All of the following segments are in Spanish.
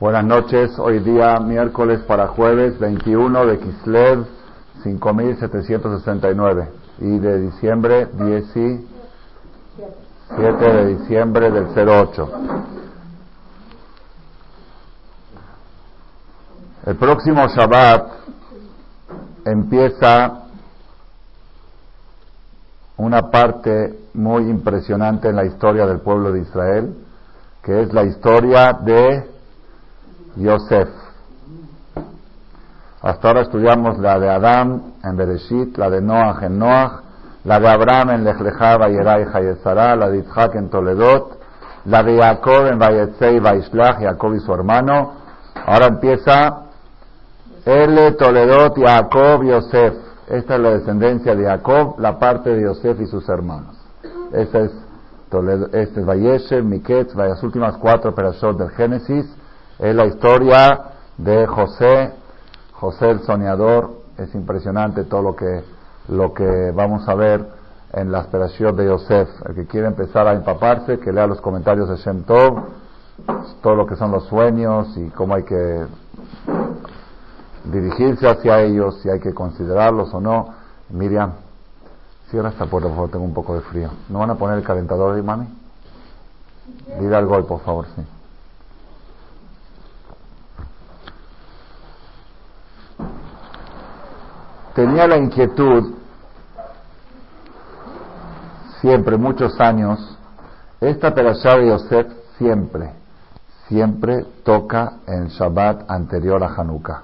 Buenas noches, hoy día miércoles para jueves 21 de Kislev 5769 y de diciembre 17 de diciembre del 08. El próximo Shabbat empieza una parte muy impresionante en la historia del pueblo de Israel, que es la historia de Yosef. Hasta ahora estudiamos la de Adán en Bereshit, la de Noach en Noach, la de Abraham en Lecha, Vayerai, Hayezara, la de Yitzhak en Toledot, la de Jacob en Vayetzei, Vaishlach, Jacob y su hermano. Ahora empieza El Toledot, Jacob, Yosef. Esta es la descendencia de Jacob, la parte de Yosef y sus hermanos. Esta es Toledo, este es Vayeshev, Miketz, las últimas cuatro perashot del Génesis. Es la historia de José, José el soñador. Es impresionante todo lo que, lo que vamos a ver en la perashot de Yosef. El que quiere empezar a empaparse, que lea los comentarios de Shem Tov, todo lo que son los sueños y cómo hay que dirigirse hacia ellos, si hay que considerarlos o no. Miriam. Cierra esta puerta, por favor, tengo un poco de frío. ¿No van a poner el calentador ahí, mami? Dile al gol, por favor, sí. Tenía la inquietud, siempre, muchos años, esta perashá de Yosef siempre, siempre toca en Shabbat anterior a Hanukkah.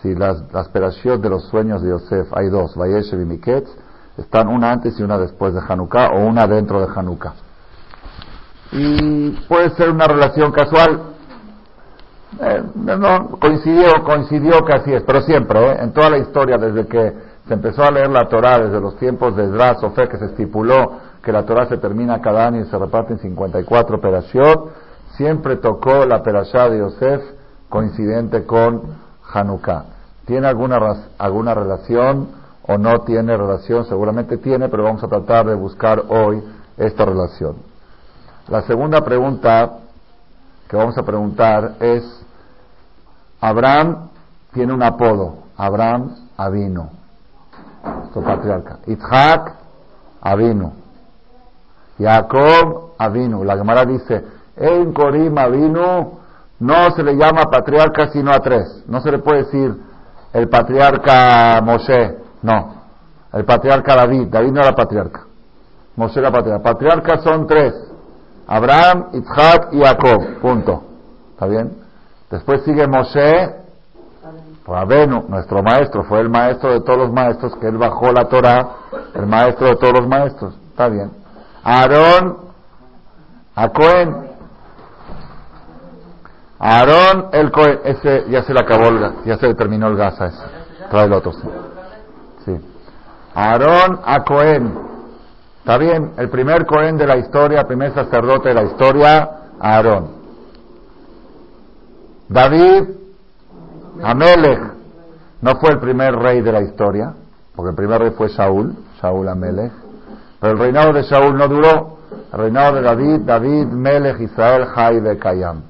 Si las, las de los sueños de Yosef, hay dos, Vayeshev y Miketz, están una antes y una después de Hanukkah o una dentro de Hanukkah. Y puede ser una relación casual. Eh, no, coincidió, coincidió que así es, pero siempre, eh, en toda la historia, desde que se empezó a leer la Torah, desde los tiempos de Esdras o que se estipuló que la Torah se termina cada año y se reparte en 54 perashiot, siempre tocó la perashá de Yosef coincidente con Hanukkah. ¿Tiene alguna, alguna relación? o no tiene relación, seguramente tiene, pero vamos a tratar de buscar hoy esta relación. La segunda pregunta que vamos a preguntar es, Abraham tiene un apodo, Abraham Avino, su patriarca. Itzhak Avino. Jacob Avinu. La Gemara dice, en Corim Avinu no se le llama patriarca sino a tres. No se le puede decir el patriarca Moshe, no. El patriarca David. David no era patriarca. Moshe era patriarca. Patriarcas son tres. Abraham, Isaac y Jacob. Punto. ¿Está bien? Después sigue Moshe. Rabenu, nuestro maestro, fue el maestro de todos los maestros, que él bajó la Torah, el maestro de todos los maestros. Está bien. Aarón, a Cohen. Aarón, el Cohen. Ese ya se le acabó el gas, ya se le terminó el gas a ese. Trae el otro, sí. Aarón a Cohen. Está bien, el primer Cohen de la historia, primer sacerdote de la historia, Aarón. David, Amelech, no fue el primer rey de la historia, porque el primer rey fue Saúl, Saúl Amelech, pero el reinado de Saúl no duró. El reinado de David, David, Melech, Israel, Jai de Kayam.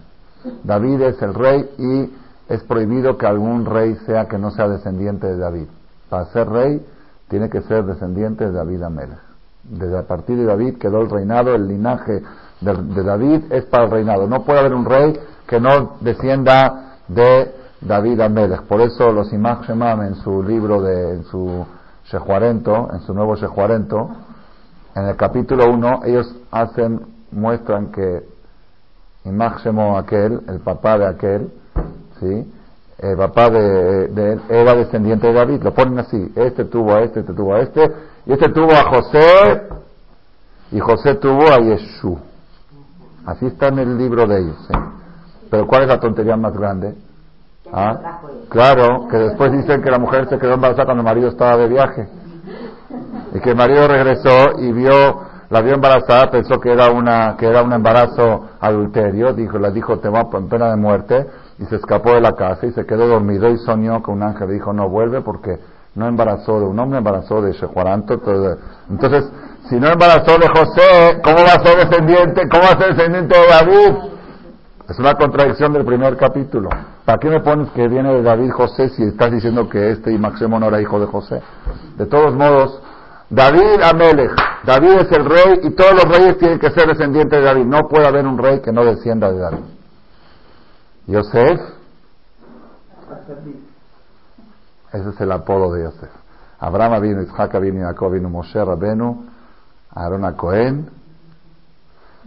David es el rey y es prohibido que algún rey sea que no sea descendiente de David. Para ser rey tiene que ser descendiente de David Amelech. Desde a partir de David quedó el reinado, el linaje de, David es para el reinado. No puede haber un rey que no descienda de David Amelech. Por eso los Imach en su libro de, en su Shehuarento, en su nuevo Shehuarento, en el capítulo 1, ellos hacen, muestran que Imach aquel, el papá de aquel, ¿sí? el papá de, él era descendiente de David, lo ponen así, este tuvo a este, este tuvo a este, y este tuvo a José, y José tuvo a Yeshú. Así está en el libro de ellos. Pero ¿cuál es la tontería más grande? ¿Ah? Claro, que después dicen que la mujer se quedó embarazada cuando el marido estaba de viaje. Y que el marido regresó y vio, la vio embarazada, pensó que era una, que era un embarazo adulterio, dijo, le dijo, te va a pena de muerte, y se escapó de la casa y se quedó dormido y soñó que un ángel dijo no vuelve porque no embarazó de un hombre, embarazó de Shehuaranto. Entonces, si no embarazó de José, ¿cómo va a ser descendiente? ¿Cómo va a ser descendiente de David? Es una contradicción del primer capítulo. ¿Para qué me pones que viene de David José si estás diciendo que este y Maximo no era hijo de José? De todos modos, David Amelech. David es el rey y todos los reyes tienen que ser descendientes de David. No puede haber un rey que no descienda de David. Yosef. Ese es el apodo de Yosef. Abraham vino, Isaac vino, Jacob vino, Moshe Rabenu, Aaron Cohen,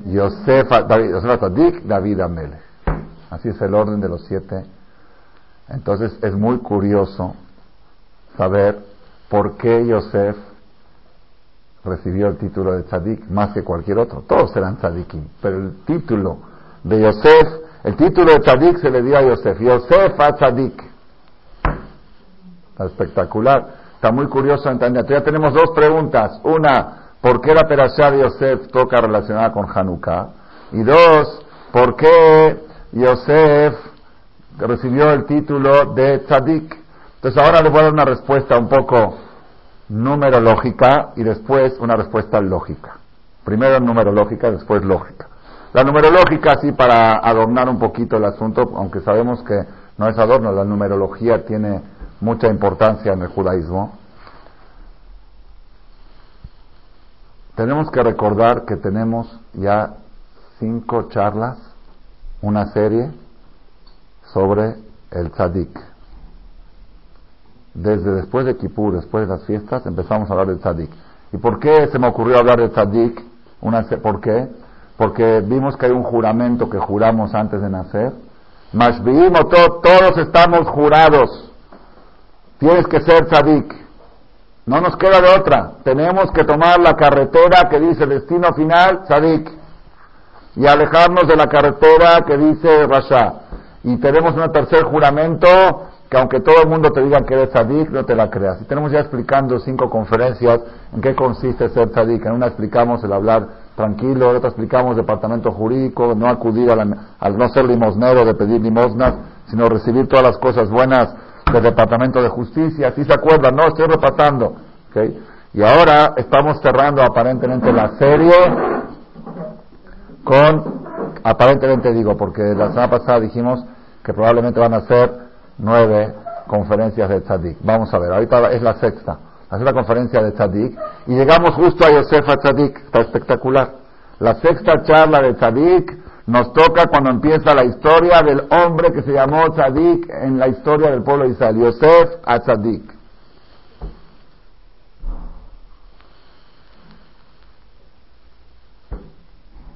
Yosef, David, Yosef David Amelech. Así es el orden de los siete. Entonces es muy curioso saber por qué Yosef recibió el título de tzadik más que cualquier otro. Todos eran tzadikim, pero el título de Yosef, el título de tzadik se le dio a Yosef. Yosef a tzadik. Está espectacular. Está muy curioso entender. Ya tenemos dos preguntas. Una, ¿por qué la perashá de Yosef toca relacionada con Hanukkah? Y dos, ¿por qué Yosef recibió el título de tzadik? Entonces ahora les voy a dar una respuesta un poco numerológica y después una respuesta lógica. Primero numerológica, después lógica. La numerológica, sí, para adornar un poquito el asunto, aunque sabemos que no es adorno, la numerología tiene mucha importancia en el judaísmo. Tenemos que recordar que tenemos ya cinco charlas, una serie sobre el tzadik desde después de Kippur, después de las fiestas, empezamos a hablar del tzadik. ¿Y por qué se me ocurrió hablar del tzadik? Una, ¿Por qué? Porque vimos que hay un juramento que juramos antes de nacer. Mashbiim todos estamos jurados. Tienes que ser tzadik. No nos queda de otra. Tenemos que tomar la carretera que dice destino final, tzadik. Y alejarnos de la carretera que dice Rasha. Y tenemos un tercer juramento que aunque todo el mundo te diga que eres tzadik, no te la creas. Y tenemos ya explicando cinco conferencias en qué consiste ser tzadik. En una explicamos el hablar tranquilo, en otra explicamos departamento jurídico, no acudir al no ser limosnero de pedir limosnas, sino recibir todas las cosas buenas del departamento de justicia. Si se acuerdan, no, estoy repasando. ¿okay? Y ahora estamos cerrando aparentemente la serie con, aparentemente digo, porque la semana pasada dijimos que probablemente van a ser nueve conferencias de Tzadik. Vamos a ver, ahorita es la sexta, la sexta conferencia de Tzadik, y llegamos justo a Yosefa Tzadik, está espectacular. La sexta charla de Tzadik nos toca cuando empieza la historia del hombre que se llamó Tzadik en la historia del pueblo de Israel, Yosef a Tzadik.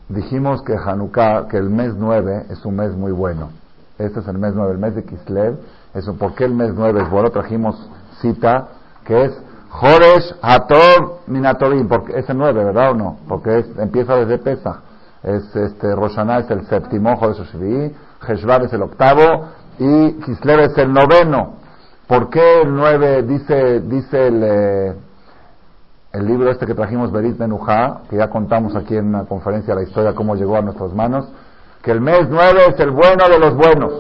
Dijimos que Hanukkah, que el mes nueve es un mes muy bueno. Este es el mes 9, el mes de Kislev. Eso, ¿Por qué el mes 9 es bueno? Trajimos cita que es Joresh Hatov Minatovim, porque es el 9, ¿verdad o no? Porque es, empieza desde Pesa. Es este, Roshaná es el séptimo, Jodesh Shvi'i, Heshvar es el octavo y Kislev es el noveno. ¿Por qué el 9 dice, dice el, eh, el libro este que trajimos, Berit Menuja, que ya contamos aquí en una conferencia la historia cómo llegó a nuestras manos? que el mes nueve es el bueno de los buenos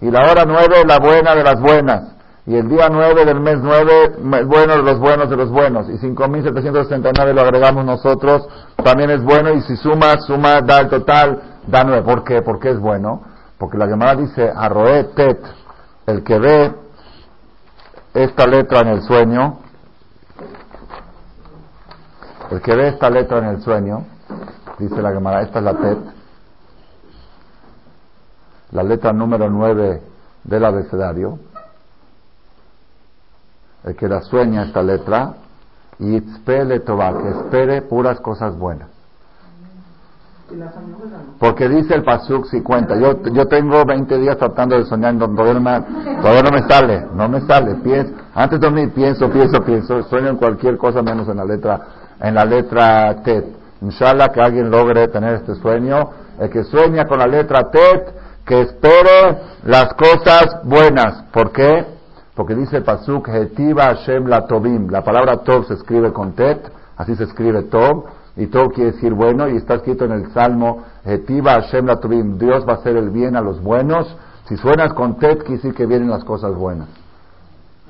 y la hora nueve la buena de las buenas y el día nueve del mes nueve el bueno de los buenos de los buenos y 5.769 lo agregamos nosotros también es bueno y si suma, suma, da el total, da nueve. ¿Por qué? Porque es bueno. Porque la llamada dice arroe tet, el que ve esta letra en el sueño, el que ve esta letra en el sueño, dice la llamada, esta es la tet, la letra número 9 del abecedario, el que la sueña esta letra, y espere que espere puras cosas buenas. Porque dice el Pasuk si cuenta, yo, yo tengo 20 días tratando de soñar, todavía no, me, todavía no me sale, no me sale, pienso, antes de dormir pienso, pienso, pienso, sueño en cualquier cosa menos en la letra, en la letra Tet. Inshallah que alguien logre tener este sueño, el que sueña con la letra Tet, que espere las cosas buenas. ¿Por qué? Porque dice Pasuk, Hetiva Hashem la Tobim. La palabra Tov se escribe con Tet, así se escribe Tov, y Tov quiere decir bueno, y está escrito en el Salmo, Hetiva Hashem la. Dios va a hacer el bien a los buenos. Si suenas con Tet, quiere decir que vienen las cosas buenas.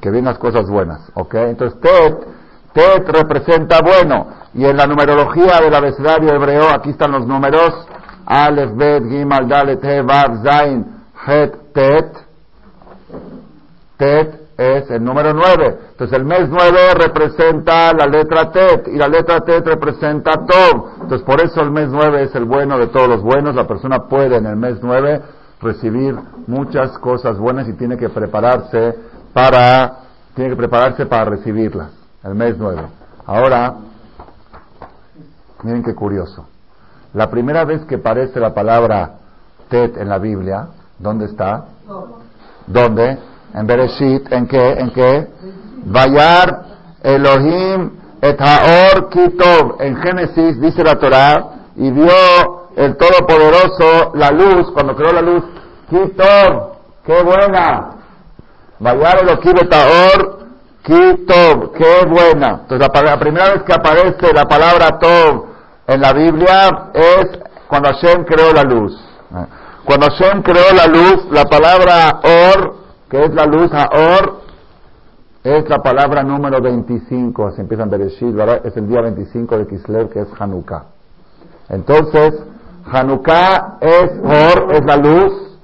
Que vienen las cosas buenas, ¿ok? Entonces Tet, Tet representa bueno. Y en la numerología del abecedario hebreo, aquí están los números, Aleph, Bet, Gimal, Dalet, He, Vav, Zain, Het, Tet. Tet es el número 9. Entonces el mes 9 representa la letra Tet y la letra Tet representa Tov. Entonces por eso el mes 9 es el bueno de todos los buenos. La persona puede en el mes 9 recibir muchas cosas buenas y tiene que prepararse para tiene que prepararse para recibirlas. El mes 9. Ahora miren qué curioso. La primera vez que aparece la palabra Tet en la Biblia, ¿dónde está? ¿Dónde? En Bereshit, ¿en qué? ¿En qué? Vayar Elohim et Haor Kitov. En Génesis dice la Torah, y vio el Todopoderoso la luz, cuando creó la luz, Kitov, qué buena. Vayar Elohim et Haor Kitov, qué buena. Entonces la, la, primera vez que aparece la palabra Tov en la Biblia es cuando Hashem creó la luz. Cuando Hashem creó la luz, la palabra Or que es la luz Aor, es la palabra número 25, se empieza en Bereshit, es el día 25 de Kislev, que es Hanukkah. Entonces, Hanukkah es Or, es la luz,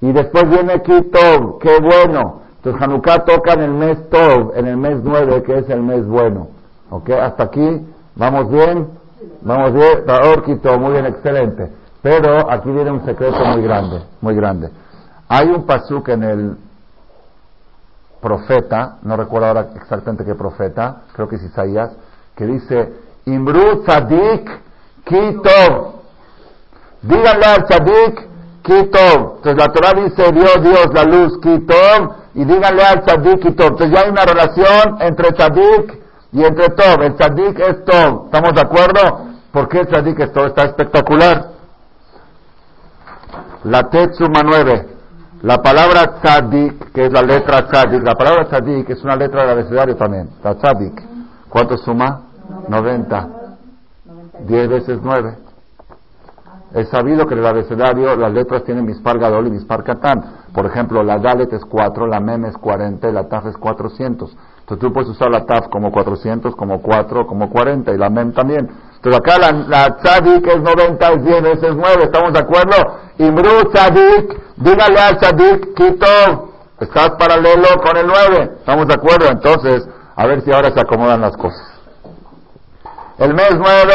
y después viene Kitov, qué bueno. Entonces Hanukkah toca en el mes Tov, en el mes 9, que es el mes bueno. ¿Ok? Hasta aquí, ¿vamos bien? Vamos bien, Or, Kitov, muy bien, excelente. Pero aquí viene un secreto muy grande, muy grande. Hay un pasuk en el profeta, no recuerdo ahora exactamente qué profeta, creo que es Isaías, que dice, Imru tzadik kitov. Díganle al tzadik kitov. Entonces la Torah dice, dio Dios la luz kitov, y díganle al tzadik kitov. Entonces ya hay una relación entre tzadik y entre tov. El tzadik es tov. ¿Estamos de acuerdo? ¿Por qué el tzadik es tov? Está espectacular. La Tetsuma 9. La palabra tzadik, que es la letra tzadik, la palabra tzadik es una letra del abecedario también. La tzadik, ¿cuánto suma? 90. 10 veces 9. Es sabido que en el abecedario las letras tienen mispar gadol y mispar katán. Por ejemplo, la dalet es 4, la mem es 40 y la taf es 400. Entonces tú puedes usar la taf como 400, como 4, como 40 y la mem también. Entonces acá la, la tzadik es 90, es 10 veces 9, ¿estamos de acuerdo? Imru tzadik, dígale al tzadik, quito, estás paralelo con el 9, ¿estamos de acuerdo? Entonces, a ver si ahora se acomodan las cosas. El mes 9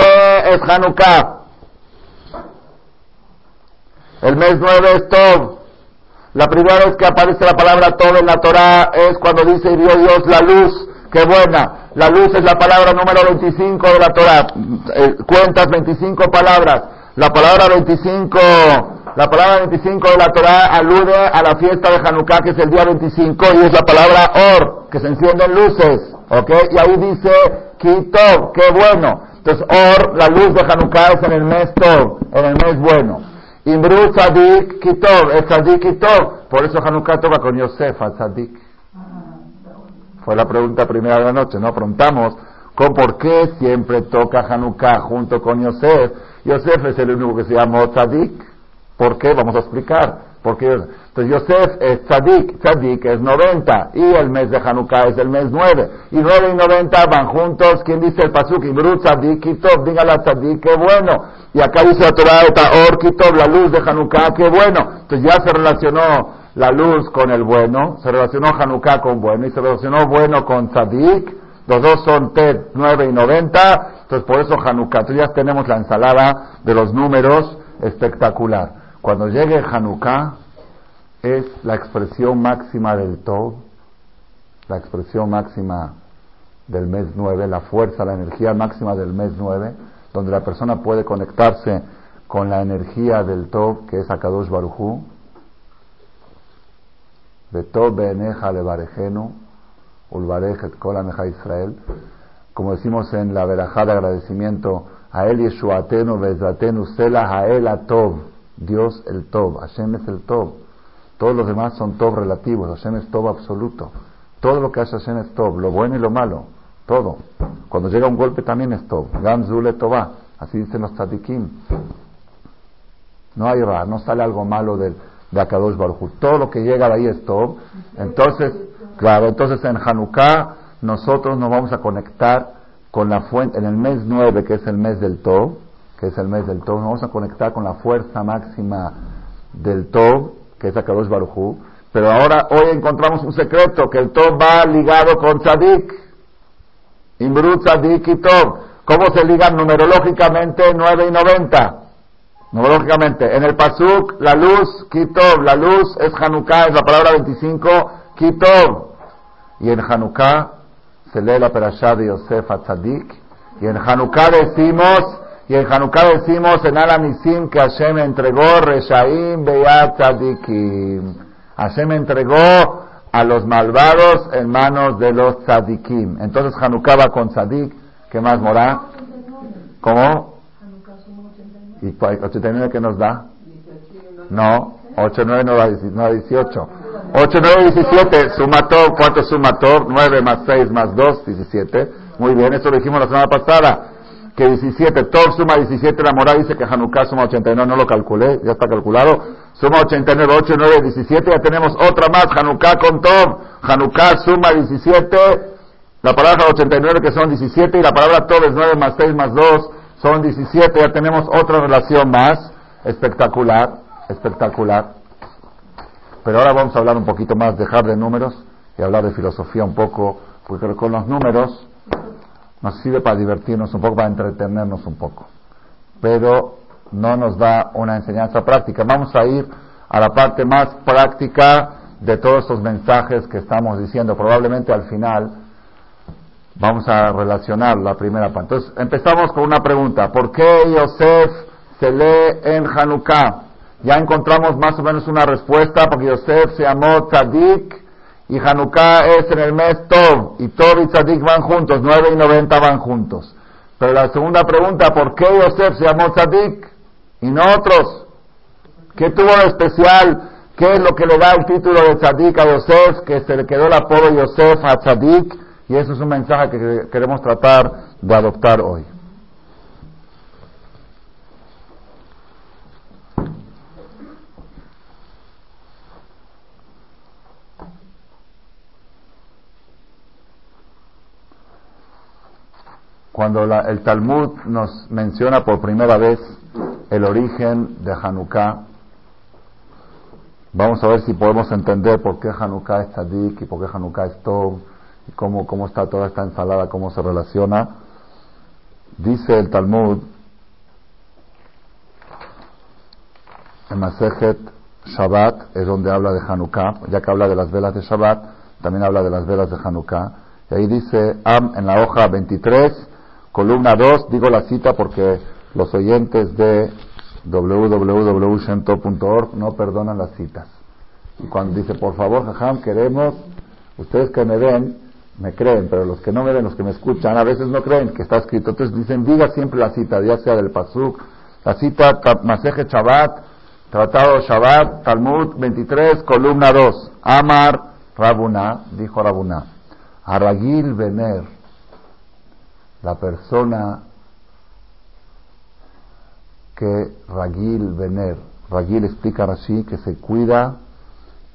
es Hanukkah. El mes 9 es Tov. La primera vez que aparece la palabra Tov en la Torah es cuando dice y vio Dios la luz. Qué buena. La luz es la palabra número 25 de la Torah. Eh, cuentas 25 palabras. La palabra 25, la palabra 25 de la Torah alude a la fiesta de Hanukkah que es el día 25 y es la palabra Or, que se encienden luces. ¿Ok? Y ahí dice Kitov, qué bueno. Entonces Or, la luz de Hanukkah es en el mes Tov, en el mes bueno. Imru Tzadik Kitov, es Tzadik Kitov. Por eso Hanukkah toca con Yosef, Tzadik. Fue la pregunta primera de la noche, ¿no? Preguntamos con por qué siempre toca Hanukkah junto con Yosef. Yosef es el único que se llama Tzadik. ¿Por qué? Vamos a explicar. Porque, entonces Yosef es Tzadik, Tzadik es 90 y el mes de Hanukkah es el mes 9. Y 9 y 90 van juntos. ¿Quién dice el pasuk? Ibru Tzadik y Tov. Dígale a Tzadik, qué bueno. Y acá dice la Torah, Or Kitov, la luz de Hanukkah, qué bueno. Entonces ya se relacionó la luz con el bueno, se relacionó Hanukkah con bueno y se relacionó bueno con Tzadik, los dos son Tet 9 y 90, entonces por eso Hanukkah, entonces ya tenemos la ensalada de los números espectacular. Cuando llegue Hanukkah es la expresión máxima del Tov, la expresión máxima del mes 9, la fuerza, la energía máxima del mes 9, donde la persona puede conectarse con la energía del Tov, que es Akadosh Baruchu, Israel. Como decimos en la verajada de agradecimiento, a él Yeshuatenu, Bezatenu, Selah, a él Tov, Dios el Tov, Hashem es el Tov. Todos los demás son Tov relativos, Hashem es Tov absoluto. Todo lo que hace Hashem es Tov, lo bueno y lo malo, todo. Cuando llega un golpe también es Tov. Gamzule Tová, así dicen los tzadikim. No hay ra, no sale algo malo del de Akadosh Baruj Todo lo que llega de ahí es Tov. Entonces, claro, entonces en Hanukkah nosotros nos vamos a conectar con la fuente, en el mes 9, que es el mes del Tov, que es el mes del Tov. Nos vamos a conectar con la fuerza máxima del Tov, que es Akadosh Barujú. Pero ahora, hoy encontramos un secreto, que el Tov va ligado con Tzadik. Imbrut, Tzadik y Tov. ¿Cómo se ligan numerológicamente 9 y 90? Numerológicamente. En el Pasuk, la luz, Kitov. La luz es Hanukkah, es la palabra 25, Kitov. Y en Hanukkah se lee la perashá de Yosef a Tzadik. Y en Hanukkah decimos, y en Hanukkah decimos en Alamisim que Hashem entregó Reshaim Beyat Tzadikim. Hashem entregó a los malvados en manos de los tzadikim. Entonces Hanukkah va con tzadik. ¿Qué más morá? ¿Cómo? ¿Y 89 qué nos da? No, 89 no da, no da 18. 8, 9, 17, suma todo, ¿cuánto suma todo? 9 más 6 más 2, 17. Muy bien, eso lo dijimos la semana pasada, que 17, todo suma 17, la moral dice que Hanukkah suma 89, no lo calculé, ya está calculado, suma 89, 8, 9, 17, ya tenemos otra más, Hanukkah con Tov, Hanukkah suma 17, la palabra 89 que son 17 y la palabra Tov es 9 más 6 más 2, son 17, ya tenemos otra relación más, espectacular, espectacular. Pero ahora vamos a hablar un poquito más, dejar de números y hablar de filosofía un poco, porque con los números nos sirve para divertirnos un poco, para entretenernos un poco. Pero no nos da una enseñanza práctica. Vamos a ir a la parte más práctica de todos estos mensajes que estamos diciendo. Probablemente al final vamos a relacionar la primera parte. Entonces, empezamos con una pregunta. ¿Por qué Yosef se lee en Hanukkah? Ya encontramos más o menos una respuesta porque Yosef se llamó Tzadik y Hanukkah es en el mes Tov y Tov y Tzadik van juntos, 9 y 90 van juntos. Pero la segunda pregunta, ¿por qué Yosef se llamó Tzadik y no otros? ¿Qué tuvo de especial? ¿Qué es lo que le da el título de Tzadik a Yosef? Que se le quedó el apodo Yosef a Tzadik y eso es un mensaje que queremos tratar de adoptar hoy. Cuando el Talmud nos menciona por primera vez el origen de Hanukkah, vamos a ver si podemos entender por qué Hanukkah es Tzadik y por qué Hanukkah es Tov y cómo, cómo está toda esta ensalada, cómo se relaciona. Dice el Talmud en Masejet Shabbat, es donde habla de Hanukkah, ya que habla de las velas de Shabbat, también habla de las velas de Hanukkah. Y ahí dice, en la hoja 23, Columna 2, digo la cita porque los oyentes de www.shento.org no perdonan las citas. Y cuando dice, por favor, jajam, queremos, ustedes que me ven, me creen, pero los que no me ven, los que me escuchan, a veces no creen que está escrito. Entonces dicen, diga siempre la cita, ya sea del Pasuk, la cita Maseje Shabbat, Tratado Shabbat, Talmud 23, columna 2. Amar Rabuna, dijo Rabuna, Aragil Bener, la persona que Ragil Vener, Ragil explica así que se cuida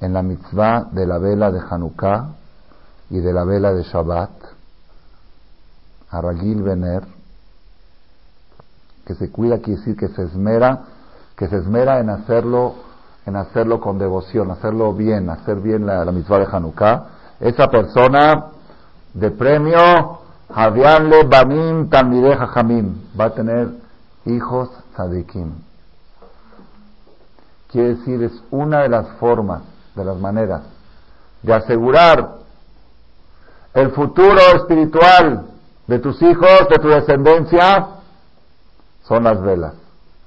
en la mitzvah de la vela de Hanukkah y de la vela de Shabbat, a Ragil Vener, que se cuida quiere decir que se esmera, que se esmera en hacerlo, en hacerlo con devoción, hacerlo bien, hacer bien la, la mitzvah de Hanukkah, esa persona de premio Javianle Banim Talmideja Jamim va a tener hijos Sadikim. Quiere decir, es una de las formas, de las maneras de asegurar el futuro espiritual de tus hijos, de tu descendencia, son las velas.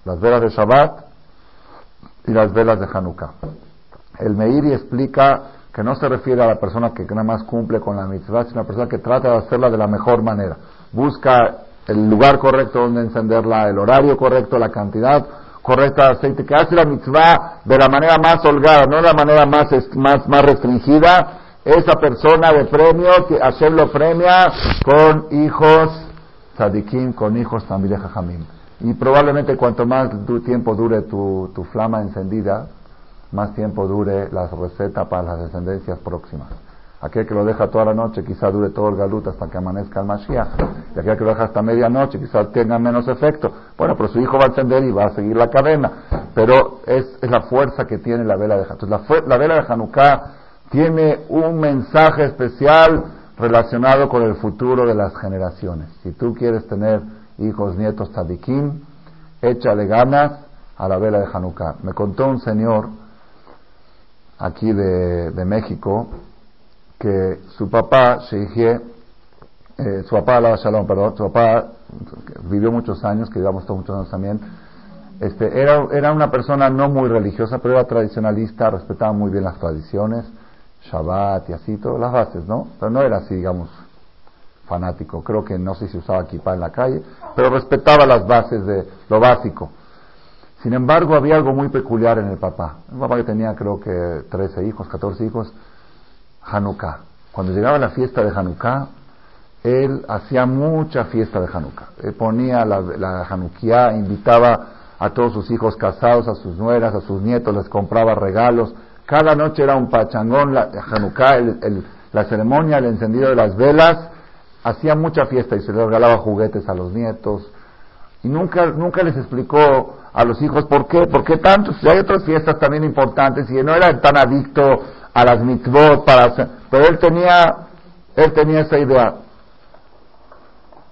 Las velas de Shabbat y las velas de Hanukkah. El Meiri explica que no se refiere a la persona que nada más cumple con la mitzvah, sino a la persona que trata de hacerla de la mejor manera. Busca el lugar correcto donde encenderla, el horario correcto, la cantidad correcta de aceite, que hace la mitzvah de la manera más holgada, no de la manera más, más, más restringida. Esa persona de premio, que hacerlo premia con hijos tzadikim, con hijos también de jajamim. Y probablemente cuanto más tiempo dure tu, tu flama encendida, más tiempo dure la receta para las descendencias próximas. Aquel que lo deja toda la noche quizá dure todo el galut hasta que amanezca el Mashiach. Y aquel que lo deja hasta medianoche quizá tenga menos efecto. Bueno, pero su hijo va a encender y va a seguir la cadena. Pero es, es la fuerza que tiene la vela de Hanukkah. Entonces, la, vela de Hanukkah tiene un mensaje especial relacionado con el futuro de las generaciones. Si tú quieres tener hijos, nietos, tadikim, échale ganas a la vela de Hanukkah. Me contó un señor aquí de, de México que su papá, Sheikhe, eh, su papá, la Shalom, perdón, su papá vivió muchos años, que llevamos todos muchos años también, este, era, era una persona no muy religiosa, pero era tradicionalista, respetaba muy bien las tradiciones, Shabbat y así, todas las bases, ¿no? Pero no era así, digamos, fanático. Creo que no sé si usaba equipa en la calle, pero respetaba las bases de lo básico. Sin embargo, había algo muy peculiar en el papá. Un papá que tenía, creo que, 13 hijos, 14 hijos, Hanukkah. Cuando llegaba la fiesta de Hanukkah, él hacía mucha fiesta de Hanukkah. Él ponía la, la invitaba a todos sus hijos casados, a sus nueras, a sus nietos, les compraba regalos. Cada noche era un pachangón, la Hanukkah, la ceremonia, el encendido de las velas. Hacía mucha fiesta y se le regalaba juguetes a los nietos. Y nunca, nunca les explicó a los hijos por qué, por qué tanto. Si hay otras fiestas también importantes y no era tan adicto a las mitzvot para pero él tenía, él tenía esa idea.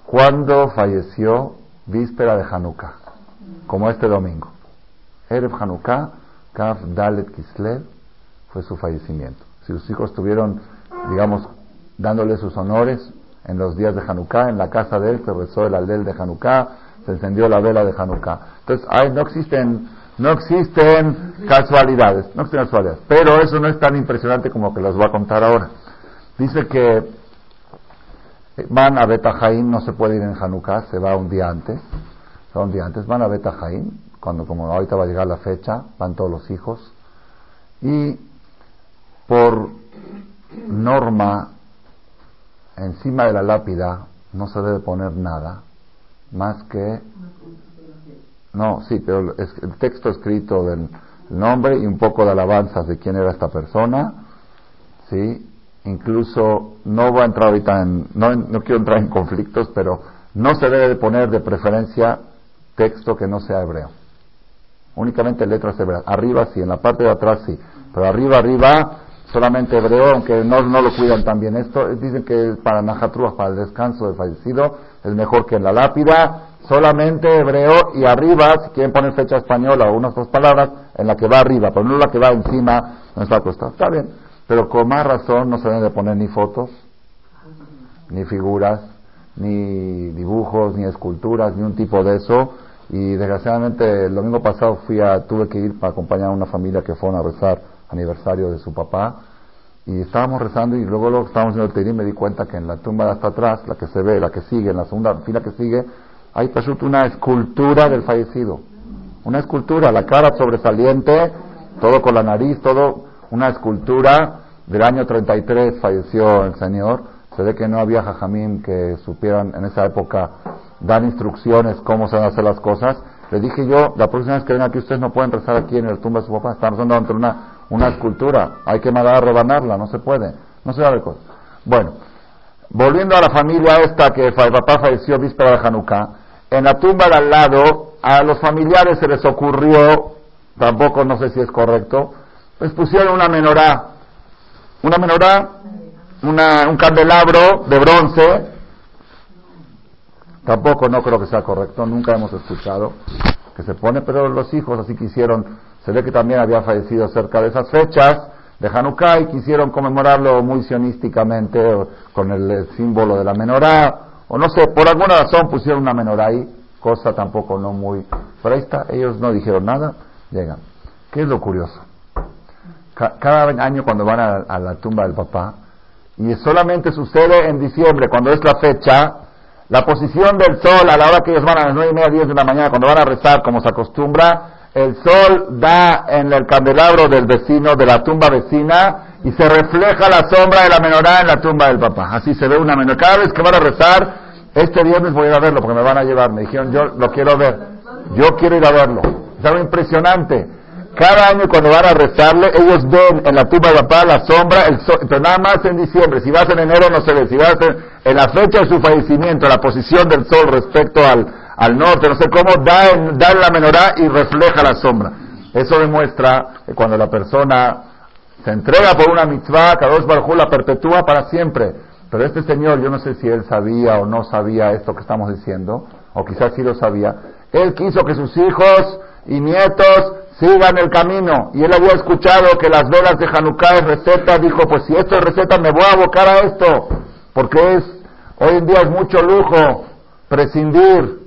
Cuando falleció, víspera de Hanukkah, como este domingo. Erev Hanukkah, Kaf Dalet Kislev, fue su fallecimiento. Si los hijos estuvieron, digamos, dándole sus honores en los días de Hanukkah, en la casa de él se rezó el aldel de Hanukkah, se encendió la vela de Hanukkah. Entonces, no existen no existen casualidades, no existen casualidades. Pero eso no es tan impresionante como que les voy a contar ahora. Dice que van a Betajaín, no se puede ir en Hanukkah, se va un día antes. Se va un día antes, van a Betajaín, cuando como ahorita va a llegar la fecha, van todos los hijos. Y por norma, encima de la lápida no se debe poner nada más que no, sí, pero es el texto escrito del nombre y un poco de alabanzas de quién era esta persona, sí. Incluso no voy a entrar ahorita en, no, no quiero entrar en conflictos, pero no se debe de poner de preferencia texto que no sea hebreo. Únicamente letras hebreas. Arriba sí, en la parte de atrás sí, pero arriba, arriba, solamente hebreo, aunque no, no lo cuidan también esto. Dicen que para Najatrúa, para el descanso del fallecido, es mejor que en la lápida solamente hebreo y arriba, si quieren poner fecha española o unas dos palabras, en la que va arriba, pero no la que va encima, no está acostado. Está bien, pero con más razón no se deben de poner ni fotos, ni figuras, ni dibujos, ni esculturas, ni un tipo de eso. Y desgraciadamente el domingo pasado fui a, tuve que ir para acompañar a una familia que fueron a rezar aniversario de su papá. Y estábamos rezando y luego, luego estábamos en el terim me di cuenta que en la tumba de hasta atrás, la que se ve, la que sigue, en la segunda fila que sigue, hay una escultura del fallecido. Una escultura, la cara sobresaliente, todo con la nariz, todo, una escultura del año 33 falleció el Señor. Se ve que no había jajamín que supieran en esa época dar instrucciones cómo se van a hacer las cosas. Le dije yo, la próxima vez que vengan aquí ustedes no pueden rezar aquí en el tumba de su papá, están rezando ante una, una escultura, hay que mandar a rebanarla, no se puede, no se da de cosas. Bueno, volviendo a la familia esta que papá falleció víspera de Hanukkah, en la tumba de al lado, a los familiares se les ocurrió, tampoco no sé si es correcto, pues pusieron una menorá, una menorá, una, un candelabro de bronce, tampoco no creo que sea correcto, nunca hemos escuchado que se pone, pero los hijos así quisieron, se ve que también había fallecido cerca de esas fechas de Hanukkah y quisieron conmemorarlo muy sionísticamente con el símbolo de la menorá o no sé, por alguna razón pusieron una menor ahí, cosa tampoco no muy... Pero ellos no dijeron nada, llegan. ¿Qué es lo curioso? cada año cuando van a, la tumba del papá, y solamente sucede en diciembre, cuando es la fecha, la posición del sol a la hora que ellos van a las nueve y media, diez de la mañana, cuando van a rezar, como se acostumbra, el sol da en el candelabro del vecino, de la tumba vecina, y se refleja la sombra de la menorá en la tumba del papá. Así se ve una menorá. Cada vez que van a rezar, este viernes voy a ir a verlo porque me van a llevar. Me dijeron, yo lo quiero ver. Yo quiero ir a verlo. Es algo impresionante. Cada año cuando van a rezarle, ellos ven en la tumba de papá la sombra, el sol, nada más en diciembre. Si vas en enero no se ve. Si vas en, la fecha de su fallecimiento, la posición del sol respecto al, al norte, no sé cómo, da en, da la menorá y refleja la sombra. Eso demuestra que cuando la persona se entrega por una mitzvah, Kadosh Baruj la perpetúa para siempre. Pero este señor, yo no sé si él sabía o no sabía esto que estamos diciendo, o quizás sí lo sabía. Él quiso que sus hijos y nietos sigan el camino. Y él había escuchado que las velas de Hanukkah es receta. Dijo, pues si esto es receta, me voy a abocar a esto. Porque es, hoy en día es mucho lujo prescindir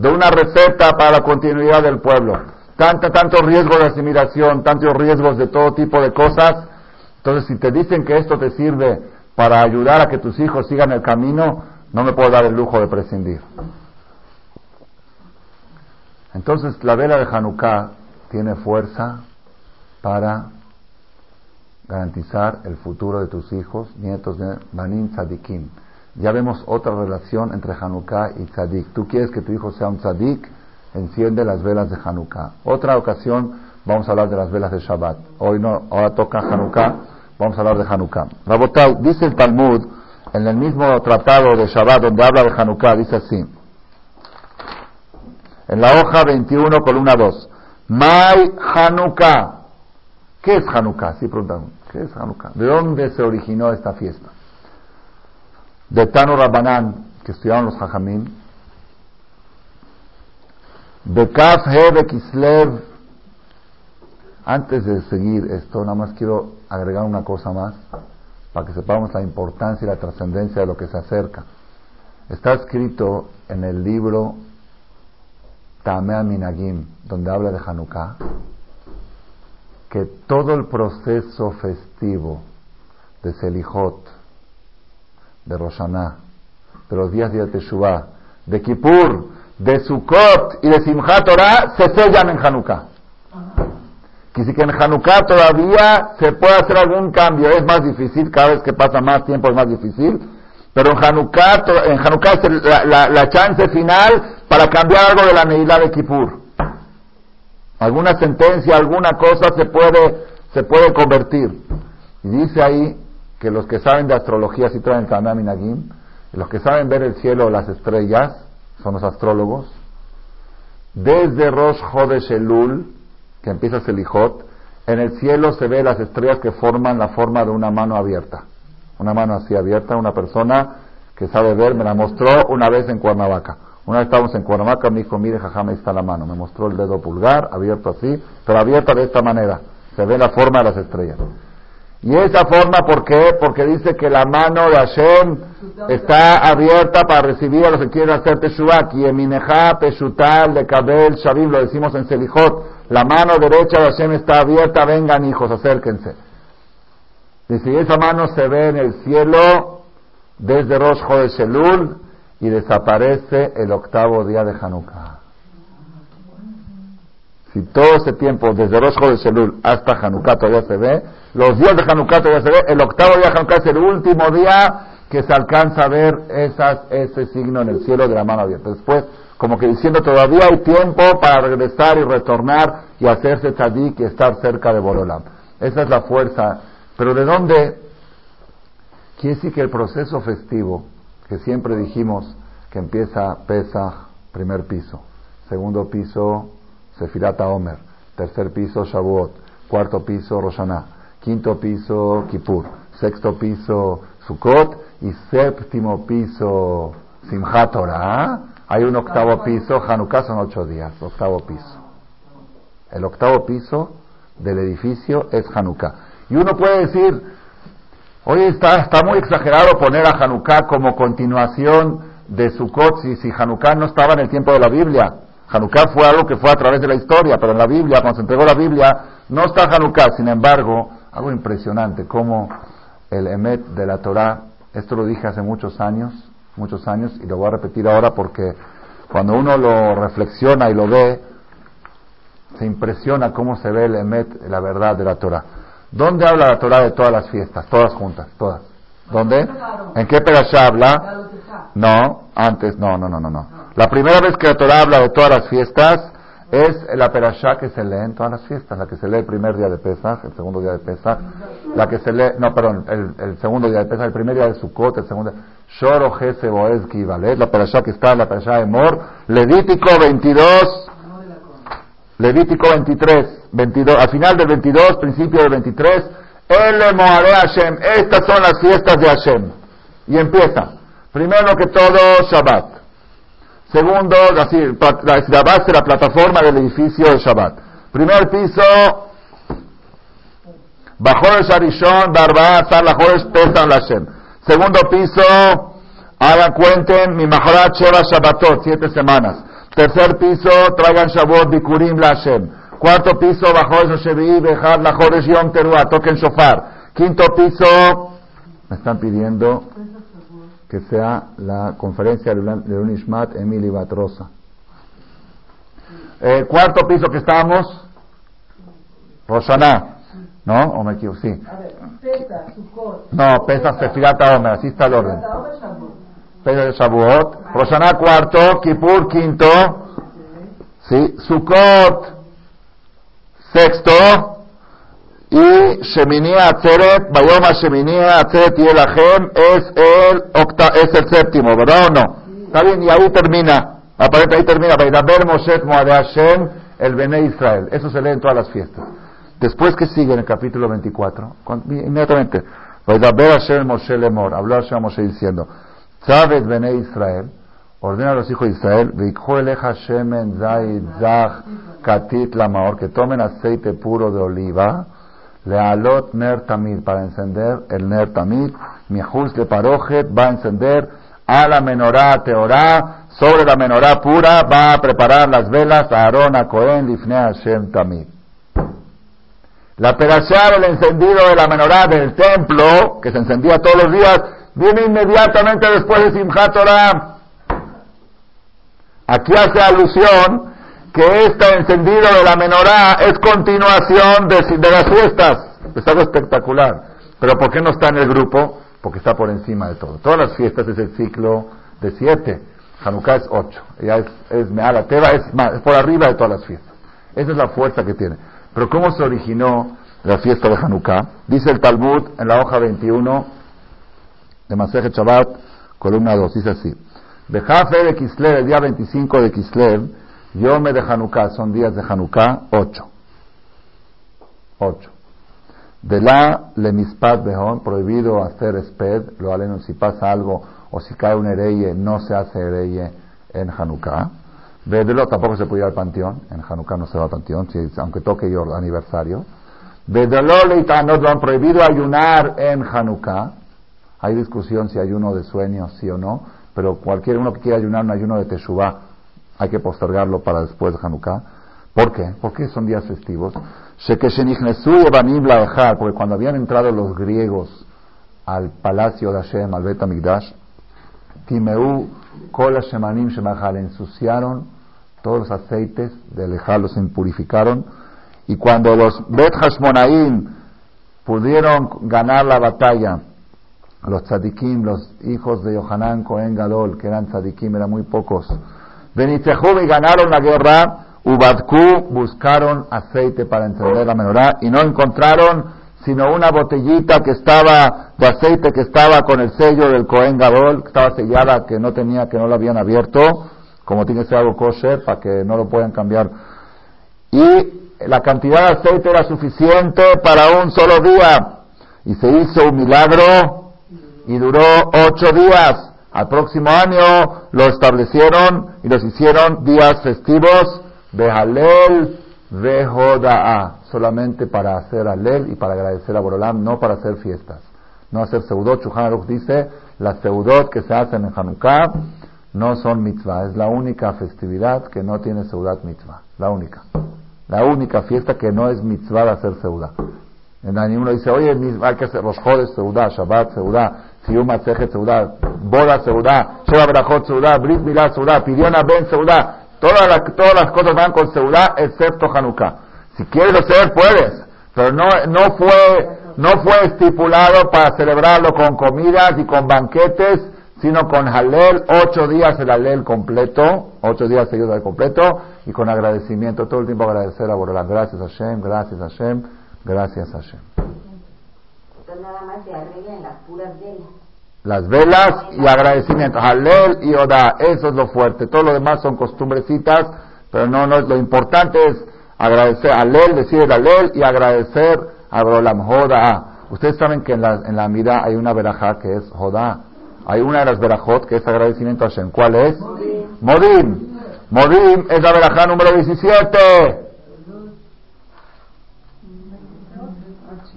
de una receta para la continuidad del pueblo. Tanta, tantos riesgos de asimilación, tantos riesgos de todo tipo de cosas. Entonces, si te dicen que esto te sirve para ayudar a que tus hijos sigan el camino, no me puedo dar el lujo de prescindir. Entonces, la vela de Hanukkah tiene fuerza para garantizar el futuro de tus hijos, nietos de Banin Tzadikim. Ya vemos otra relación entre Hanukkah y Tzadik. Tú quieres que tu hijo sea un Tzadik, enciende las velas de Hanukkah. Otra ocasión vamos a hablar de las velas de Shabbat. Hoy no, ahora toca Hanukkah, vamos a hablar de Hanukkah. Rabotai, dice el Talmud, en el mismo tratado de Shabbat donde habla de Hanukkah, dice así. En la hoja 21, columna 2. Mai Hanukkah. ¿Qué es Hanukkah? Sí preguntan. ¿Qué es Hanukkah? ¿De dónde se originó esta fiesta? De Tano Rabbanan, que estudiaron los Jajamín. De Kaf Hebe Kislev. Antes de seguir esto, nada más quiero agregar una cosa más para que sepamos la importancia y la trascendencia de lo que se acerca. Está escrito en el libro Tamea Minagim, donde habla de Hanukkah, que todo el proceso festivo de Selijot, de Roshaná, de los días de Teshuvah, de Kippur, de Sukkot y de Simchat se sellan en Hanukkah. si que en Hanukkah todavía se puede hacer algún cambio, es más difícil, cada vez que pasa más tiempo es más difícil, pero en Hanukkah, en Hanukkah es la, la chance final para cambiar algo de la Neilá de Kippur. Alguna sentencia, alguna cosa se puede, se puede convertir. Y dice ahí que los que saben de astrología, si traen Tanam y Nagim, los que saben ver el cielo o las estrellas, son los astrólogos, desde Rosh Hodesh Elul, que empieza Selijot, en el cielo se ve las estrellas que forman la forma de una mano abierta. Una mano así abierta, una persona que sabe ver, me la mostró una vez en Cuernavaca. Una vez estábamos en Cuernavaca, me dijo, mire, jajá, está la mano. Me mostró el dedo pulgar, abierto así, pero abierto de esta manera. Se ve la forma de las estrellas. Y esa forma, ¿por qué? Porque dice que la mano de Hashem está abierta para recibir a los que quieren hacer Teshuvah. Y Emineja, Peshutal, de Kabel, Shabim, lo decimos en Selijot. La mano derecha de Hashem está abierta, vengan hijos, acérquense. Dice, y esa mano se ve en el cielo desde Rosh de Shelul y desaparece el octavo día de Hanukkah. Si todo ese tiempo, desde Rosh de Selul hasta Hanukkah todavía se ve, los días de Hanukkah todavía se ve, el octavo día de Hanukkah es el último día que se alcanza a ver esas, ese signo en el cielo de la mano abierta. Después, como que diciendo todavía hay tiempo para regresar y retornar y hacerse tzadik y estar cerca de Borolam. Esa es la fuerza. Pero ¿de dónde? Quiere decir que el proceso festivo que siempre dijimos que empieza Pesach, primer piso, segundo piso Sefirata Omer, tercer piso Shavuot, cuarto piso Roshaná, quinto piso Kippur, sexto piso Sukkot y séptimo piso Simchat. Hay un octavo piso, Hanukkah son ocho días, octavo piso. El octavo piso del edificio es Hanukkah. Y uno puede decir, Hoy está, está muy exagerado poner a Hanukkah como continuación de Sukkot si Hanukkah no estaba en el tiempo de la Biblia. Hanukkah fue algo que fue a través de la historia, pero en la Biblia, cuando se entregó la Biblia, no está Hanukkah. Sin embargo, algo impresionante, como el Emet de la Torah, esto lo dije hace muchos años, muchos años, y lo voy a repetir ahora porque cuando uno lo reflexiona y lo ve, se impresiona cómo se ve el Emet, la verdad de la Torah. ¿Dónde habla la Torah de todas las fiestas? Todas juntas, todas. ¿Dónde? ¿En qué perashá habla? No, antes, no, no, no, no, no. La primera vez que la Torah habla de todas las fiestas es la perashá que se lee en todas las fiestas, la que se lee el primer día de Pesach, el segundo día de Pesach, la que se lee, no, perdón, el, segundo día de Pesach, el primer día de Sukkot, el segundo, Shoro Jese Boezki Valet, la perashá que está, la perashá de Mor, Levítico 22, Levítico 23, 22, al final del 22, principio del 23, El Moare Hashem, estas son las fiestas de Hashem. Y empieza, primero que todo, Shabbat. Segundo, así, la, base, la plataforma del edificio de Shabbat. Primer piso, bajo el Sharishon, Barba, la Pesan Hashem. Segundo piso, hagan cuenten, mi Mahorat Sheva Shabbatot, siete semanas. Tercer piso, traigan Shabbat Bikurim Hashem. Cuarto piso, bajo el Shevi, Bejar, la Joresh Yom Teruah, toquen Shofar. Quinto piso, me están pidiendo que sea la conferencia de Unishmat Emily Batrosa. Eh, cuarto piso que estamos, Roshaná, ¿no? ¿O me equivoco? Sí. No, pesa Sefirata Omer, así está el orden. Pesa de Shavuot. Roshaná cuarto, Kippur quinto, sí. Sukkot sexto, y Shemini Atzeret, Bayoma Shemini Atzeret y Elachem es el, octa, es el séptimo, ¿verdad o no? Está bien, y ahí termina. Aparece ahí termina. Vaidaber Moshe Moade Hashem, el Bene Israel. Eso se lee en todas las fiestas. Después que sigue en el capítulo 24, inmediatamente, Vaidaber Hashem Moshe Lemor, habló Hashem a Moshe diciendo, ¿sabes Bene Israel? Ordena a los hijos de Israel, Shemen Zaid Zach Katit Lamaor, que tomen aceite puro de oliva, Lealot Ner Tamid, para encender el Ner Tamid, Mihus Parojet va a encender a la menorá Teorá, sobre la menorá pura va a preparar las velas a Aarón, a Cohen, Lifne Hashem Tamid. La perashá del encendido de la menorá del templo, que se encendía todos los días, viene inmediatamente después de Simchat Torah. Aquí hace alusión que este encendido de la menorá es continuación de, de las fiestas. Es algo espectacular. Pero ¿por qué no está en el grupo? Porque está por encima de todo. Todas las fiestas es el ciclo de siete. Hanukkah es ocho. Ya es, es la Teba es, más, por arriba de todas las fiestas. Esa es la fuerza que tiene. Pero ¿cómo se originó la fiesta de Hanukkah? Dice el Talmud en la hoja 21 de Maseje Shabbat, columna 2, dice así. Bejafe de Kislev, el día 25 de Kislev, Yome de Hanukkah, son días de Hanukkah, ocho. Ocho. De la lemispat behon, prohibido hacer esped, lo aleno si pasa algo o si cae un hereye, no se hace hereye en Hanukkah. Vedelo tampoco se puede ir al panteón, en Hanukkah no se va al panteón, aunque toque yo aniversario. Vedelo leitanot, lo han prohibido ayunar en Hanukkah. Hay discusión si ayuno de sueño, sí o no, pero cualquier uno que quiera ayunar un ayuno de Teshuvah hay que postergarlo para después de Hanukkah. ¿Por qué? ¿Por qué son días festivos? Porque cuando habían entrado los griegos al palacio de Hashem, al Bet Amigdash, Timeu, Kol Shemanim Shemachal, ensuciaron todos los aceites del Ejal, los impurificaron. Y cuando los Bet Hashmonaim pudieron ganar la batalla, los tzadikim, los hijos de Yohanan Cohen Gadol, que eran tzadikim, eran muy pocos, y ganaron la guerra, Ubadku buscaron aceite para encender la menorá y no encontraron sino una botellita que estaba de aceite que estaba con el sello del Cohen Gadol, que estaba sellada, que no tenía, que no lo habían abierto, como tiene que ser algo kosher para que no lo puedan cambiar. Y la cantidad de aceite era suficiente para un solo día. Y se hizo un milagro y duró ocho días. Al próximo año lo establecieron y los hicieron días festivos de Halel de solamente para hacer Halel y para agradecer a Borolam, no para hacer fiestas. No hacer seudot. Chuhan dice, las seudot que se hacen en Hanukkah no son mitzvah, es la única festividad que no tiene seudat mitzvah, la única. La única fiesta que no es mitzvah de hacer seudat. En uno dice, oye, hay que hacer los jodes, seudat, Shabbat, seudat, Siyum Masechet Seudá, Boda Seudá, Sheba Brachot Seudá, Brit Milá Seudá, Pidiona Ben Seudá. Todas las, todas las cosas van con Seudá excepto Hanukkah. Si quieres hacer, puedes. Pero no, no fue, no fue estipulado para celebrarlo con comidas y con banquetes, sino con Halel, ocho días el Halel completo, ocho días seguidos del completo, y con agradecimiento, todo el tiempo agradecer a Borolam. Gracias a Hashem, gracias a Hashem, gracias a Hashem. Entonces nada más se arreglan las puras velas. Las velas y agradecimiento. Halel y Oda, eso es lo fuerte. Todo lo demás son costumbrecitas, pero no, no, lo importante es agradecer Halel, decir el Halel y agradecer a Borolam. Joda. Ustedes saben que en la, en la Amida hay una verajá que es Joda. Hay una de las verajot que es agradecimiento a Hashem. ¿Cuál es? Modim. Modim es la verajá número 17.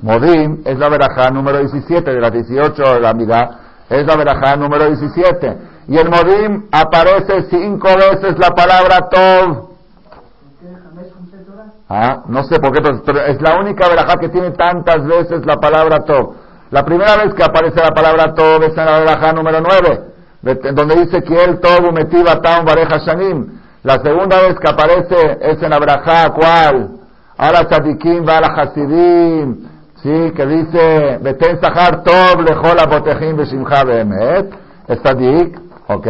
Modim es la verajá número 17 de las 18 de la Amida. Es la verajá número 17. Y en Modim aparece cinco veces la palabra Tov. Ah, no sé por qué, pero es la única verajá que tiene tantas veces la palabra Tov. La primera vez que aparece la palabra Tov es en la verajá número 9, donde dice que el Tov metiva tam vareja shanim. La segunda vez que aparece es en la verajá, ¿cuál? Ahora tzadikim va la hasidim. Sí, que dice, Beten Sahar Tov Lejola Botejim Beshimcha Behemet, está ok,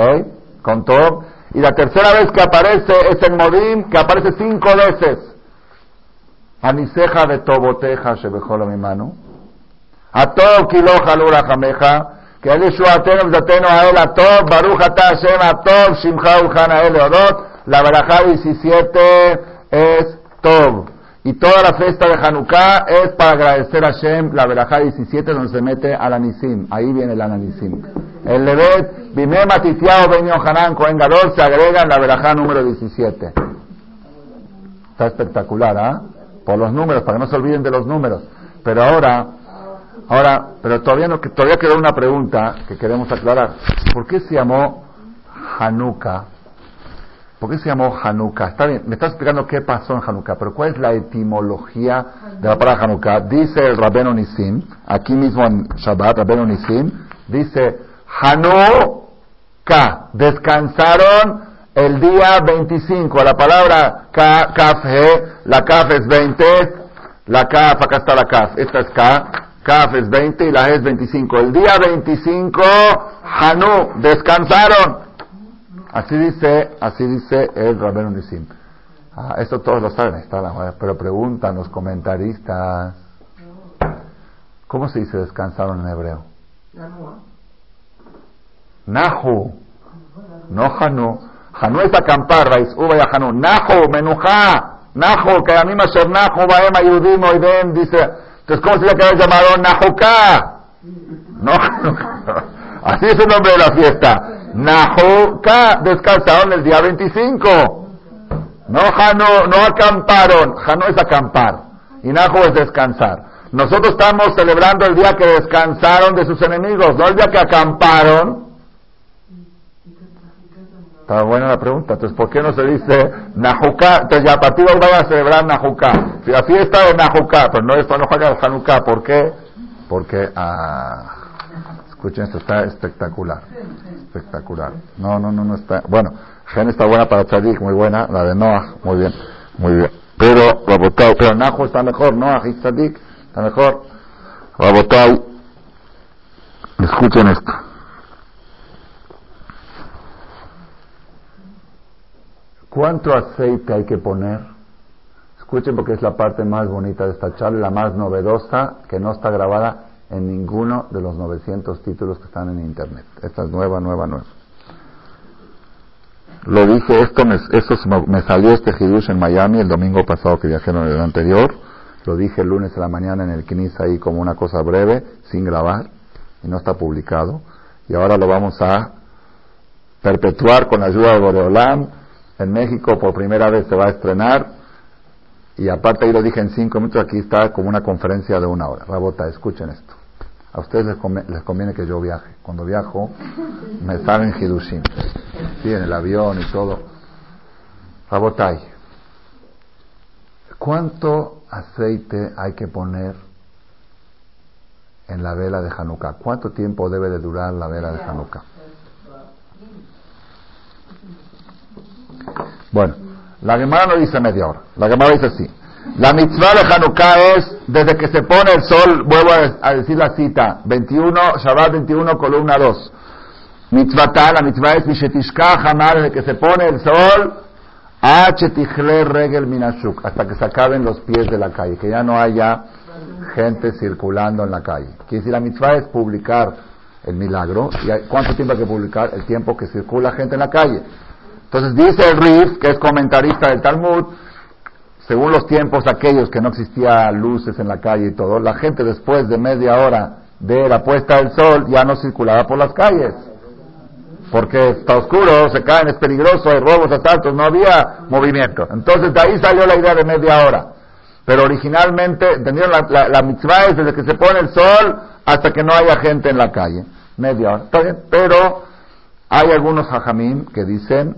con Tov. Y la tercera vez que aparece es el Modim, que aparece cinco veces. Aniseja de Toboteja Shebejola mi mano. Atov Kilo Jalura Jameja, que el Yeshua Tenem Zateno a él Atov, Baruch Ata Hashem Atov, Shimcha Ulhan a la Barajá 17 es Tov. Y toda la fiesta de Hanukkah es para agradecer a Hashem, la verajá 17 donde se mete al Anisim. Ahí viene el Anisim. El Levet, Bimem Atitiao Ben Yohanan Cohen Gadol se agrega en la verajá número 17. Está espectacular, ¿ah? Por los números, para que no se olviden de los números. Pero ahora, Ahora, pero todavía, no, todavía quedó una pregunta que queremos aclarar. ¿Por qué se llamó Hanukkah? ¿Por qué se llamó Hanukkah? Está bien, me está explicando qué pasó en Hanukkah, pero ¿cuál es la etimología de la palabra Hanukkah? Dice el Rabeno Nisim, aquí mismo en Shabbat, Rabeno Nisim, dice Hanukkah, descansaron el día 25. La palabra kaf, la kaf es 20, la kaf, acá está la kaf, esta es ka, Kaf es 20 y la es 25. El día 25, Hanú, descansaron. Así dice, así dice el Rabenu Nisim. Ah, esto todos lo saben, está la pero preguntan los comentaristas. ¿Cómo se dice descansaron en hebreo? Nahu. No Hanú. Hanú es acampar, raíz uva y Hanú. Nahu, menujá. Nahu, que a mí me Nahu, baem ayudim, oidem, dice entonces, ¿cómo se le que llamado Nahuká? No, así es el nombre de la fiesta. Nahuká, descansaron el día 25. No, Jano, no acamparon. Jano es acampar. Y Nahu es descansar. Nosotros estamos celebrando el día que descansaron de sus enemigos, no el día que acamparon. Está buena la pregunta. Entonces, ¿por qué no se dice Nahuká? Entonces, ya a partir de hoy van a celebrar Nahuká. La fiesta de Nahuká, pero no es Hanukkah. ¿Por qué? Porque, ah, escuchen, esto está espectacular. Espectacular. No, no, no, no está. Bueno, Gen está buena para Tzadik, muy buena. La de Noah, muy bien, muy bien. Pero, Rabotau, pero Nahu está mejor, Noah y Tzadik está mejor. Rabotau, escuchen esto. ¿Cuánto aceite hay que poner? Escuchen porque es la parte más bonita de esta charla, la más novedosa, que no está grabada en ninguno de los 900 títulos que están en internet. Esta es nueva, nueva, nueva. Lo dije, esto me, esto me salió este hidush en Miami el domingo pasado que viajé en el anterior. Lo dije el lunes a la mañana en el Knis ahí como una cosa breve, sin grabar, y no está publicado. Y ahora lo vamos a perpetuar con la ayuda de Boreolam en México por primera vez se va a estrenar y aparte ahí lo dije en cinco minutos, aquí está como una conferencia de una hora. Rabota, escuchen esto. A ustedes les, conviene, que yo viaje. Cuando viajo me salen Hidushim. Sí, en el avión y todo. Rabotay, ¿cuánto aceite hay que poner en la vela de Hanukkah? ¿Cuánto tiempo debe de durar la vela de Hanukkah? Bueno, la Gemara no dice media hora, la Gemara dice así. La mitzvah de Hanukkah es desde que se pone el sol, vuelvo a decir la cita, 21, Shabbat 21, columna 2. Mitzvata, la mitzvah es Mishetishka Hamar, de que se pone el sol, H regel minashuk, hasta que se acaben los pies de la calle, que ya no haya gente circulando en la calle. Quiere decir, la mitzvah es publicar el milagro. ¿Y cuánto tiempo hay que publicar? El tiempo que circula gente en la calle. Entonces dice el Rif, que es comentarista del Talmud, según los tiempos aquellos que no existía luces en la calle y todo, la gente después de media hora de la puesta del sol ya no circulaba por las calles. Porque está oscuro, se caen, es peligroso, hay robos, asaltos, no había movimiento. Entonces de ahí salió la idea de media hora. Pero originalmente, ¿entendieron? La, la, mitzvah es desde que se pone el sol hasta que no haya gente en la calle. Media hora. Pero hay algunos hajamim que dicen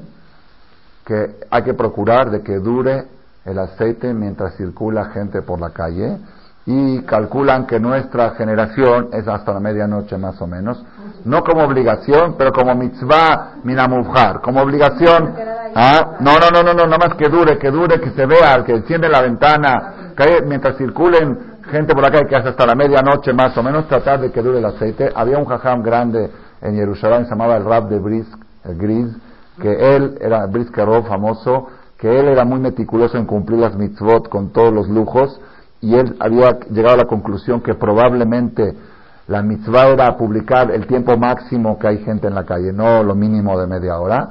que hay que procurar de que dure el aceite mientras circula gente por la calle y calculan que nuestra generación es hasta la medianoche más o menos, no como obligación, pero como mitzvah minamufjar, como obligación, ¿ah? no, no, no, no, no, nada más que dure, que dure, que se vea, que enciende la ventana, que mientras circulen gente por la calle que hace hasta la medianoche más o menos, tratar de que dure el aceite. Había un jajam grande en Jerusalén, se llamaba el Rab de Brisk, el Gris, que él era Briskerov famoso, que él era muy meticuloso en cumplir las mitzvot con todos los lujos, y él había llegado a la conclusión que probablemente la mitzvah era publicar el tiempo máximo que hay gente en la calle, no lo mínimo de media hora.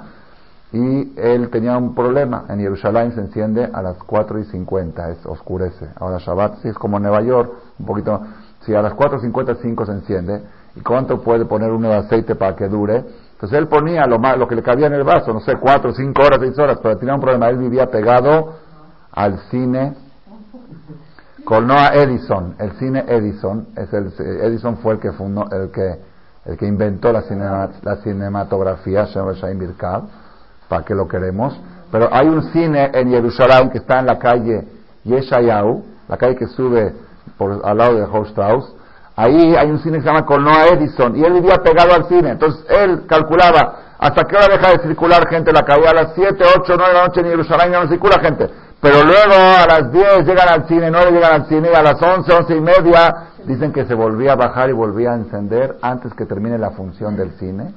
Y él tenía un problema. En Jerusalén se enciende a las 4 y 50, es, oscurece. Ahora Shabbat sí es como Nueva York, un poquito. Si a las 4 y 55 se enciende, ¿y cuánto puede poner uno de aceite para que dure? Entonces él ponía lo, más, lo que le cabía en el vaso, no sé, 4, 5 horas, 6 horas, pero tenía un problema. Él vivía pegado al cine Colnoa Edison, el cine Edison, es el, Edison fue el que fundó, el que, el que inventó la, la cinematografía, para que lo queremos. Pero hay un cine en Jerusalén que está en la calle Yeshayahu, la calle que sube por, al lado de Hofstraus. Ahí hay un cine que se llama Colnoa Edison y él vivía pegado al cine. Entonces él calculaba hasta qué hora deja de circular gente en la calle. A las 7, 8, 9 de la noche en Jerusalén ya no circula gente. Pero luego a las 10 llegan al cine, 9 llegan al cine, y a las 11, 11 y media dicen que se volvía a bajar y volvía a encender antes que termine la función del cine.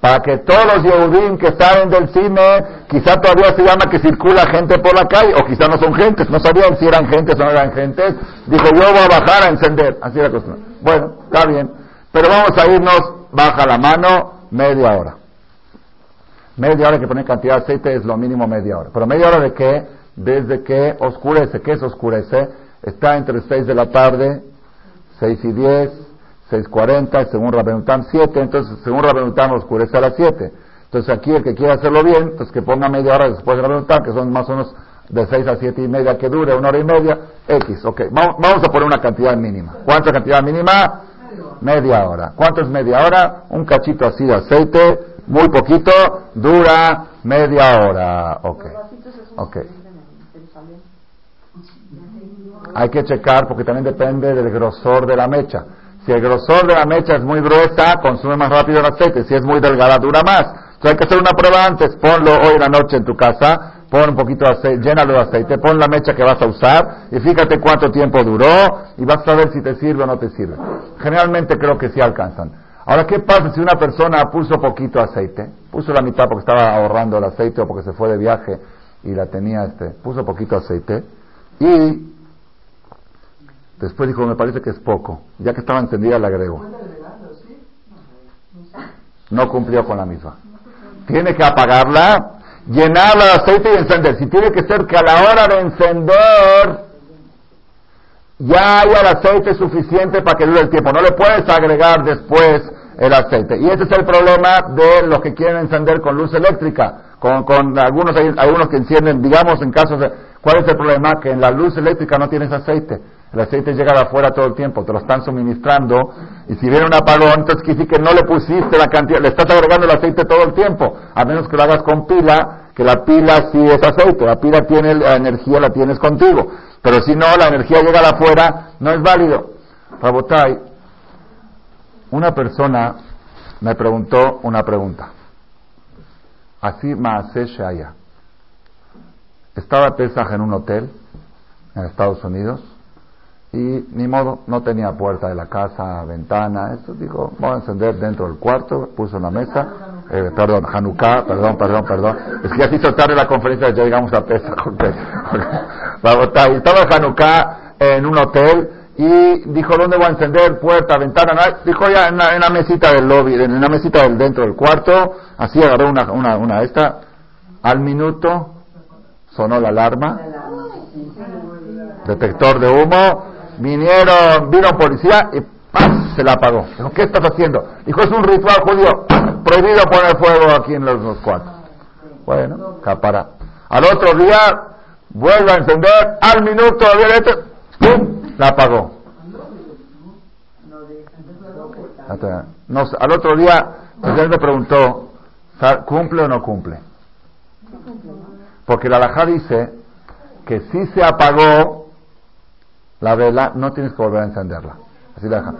Para que todos los Yehudim que salen del cine, quizá todavía se llama que circula gente por la calle, o quizá no son gentes, no sabían si eran gentes o no eran gentes. Dijo, yo voy a bajar a encender. Así era cuestión. Bueno, está bien. Pero vamos a irnos, baja la mano, media hora. Media hora que poner cantidad de aceite es lo mínimo media hora. Pero media hora de qué? desde que oscurece. ¿Qué es oscurece? Está entre 6 de la tarde, 6 y 10, 6.40, según Rabenutam 7, entonces según Rabenutam oscurece a las 7. Entonces aquí el que quiera hacerlo bien, pues que ponga media hora después de Rabenutam, que son más o menos de 6 a 7 y media que dure, una hora y media, X, ok. Vamos, vamos a poner una cantidad mínima. ¿Cuánta cantidad mínima? Media hora. ¿Cuánto es media hora? Un cachito así de aceite, muy poquito, dura media hora. Ok. Ok. Hay que checar porque también depende del grosor de la mecha. Si el grosor de la mecha es muy gruesa, consume más rápido el aceite. Si es muy delgada, dura más. Entonces hay que hacer una prueba antes. Ponlo hoy en la noche en tu casa, pon un poquito de aceite, llénalo de aceite, pon la mecha que vas a usar y fíjate cuánto tiempo duró y vas a ver si te sirve o no te sirve. Generalmente creo que sí alcanzan. Ahora, ¿qué pasa si una persona puso poquito aceite? Puso la mitad porque estaba ahorrando el aceite o porque se fue de viaje y la tenía este, puso poquito aceite y después dijo, me parece que es poco, ya que estaba encendida la agrego. No cumplió con la misma. Tiene que apagarla, llenarla de aceite y encender. Si tiene que ser que a la hora de encender ya haya el aceite suficiente para que dure el tiempo. No le puedes agregar después el aceite. Y ese es el problema de los que quieren encender con luz eléctrica con, con algunos, algunos que encienden, digamos, en casos de, ¿cuál es el problema? Que en la luz eléctrica no tienes aceite. El aceite llega de afuera todo el tiempo, te lo están suministrando, y si viene un apagón, entonces quiere decir que no le pusiste la cantidad, le estás agregando el aceite todo el tiempo, a menos que lo hagas con pila, que la pila sí es aceite, la pila tiene la energía, la tienes contigo, pero si no, la energía llega de afuera, no es válido. Rabotai, una persona me preguntó una pregunta. Así Maase Shaya. Estaba Pesaj en un hotel en Estados Unidos y ni modo, no tenía puerta de la casa, ventana, eso dijo, voy a encender dentro del cuarto, puso en la mesa, eh, perdón, Hanukkah, perdón, perdón, perdón, es que ya se hizo tarde la conferencia, ya llegamos a Pesa, estaba Hanukkah en un hotel y dijo, ¿dónde voy a encender? Puerta, ventana, dijo ya en la, mesita del lobby, en la mesita del dentro del cuarto, así agarró una, una, una esta, al minuto sonó la alarma, detector de humo, Vinieron, vino policía y ¡pam! se la apagó. ¿qué estás haciendo? Dijo, es un ritual judío. Prohibido poner fuego aquí en los, cuartos. Bueno, capara. Al otro día, vuelve a encender, al minuto, ¡pum! La apagó. No, al otro día, él me preguntó, ¿cumple o no cumple? Porque la alajá dice que si se apagó, la vela, no tienes que volver a encenderla. Así deja.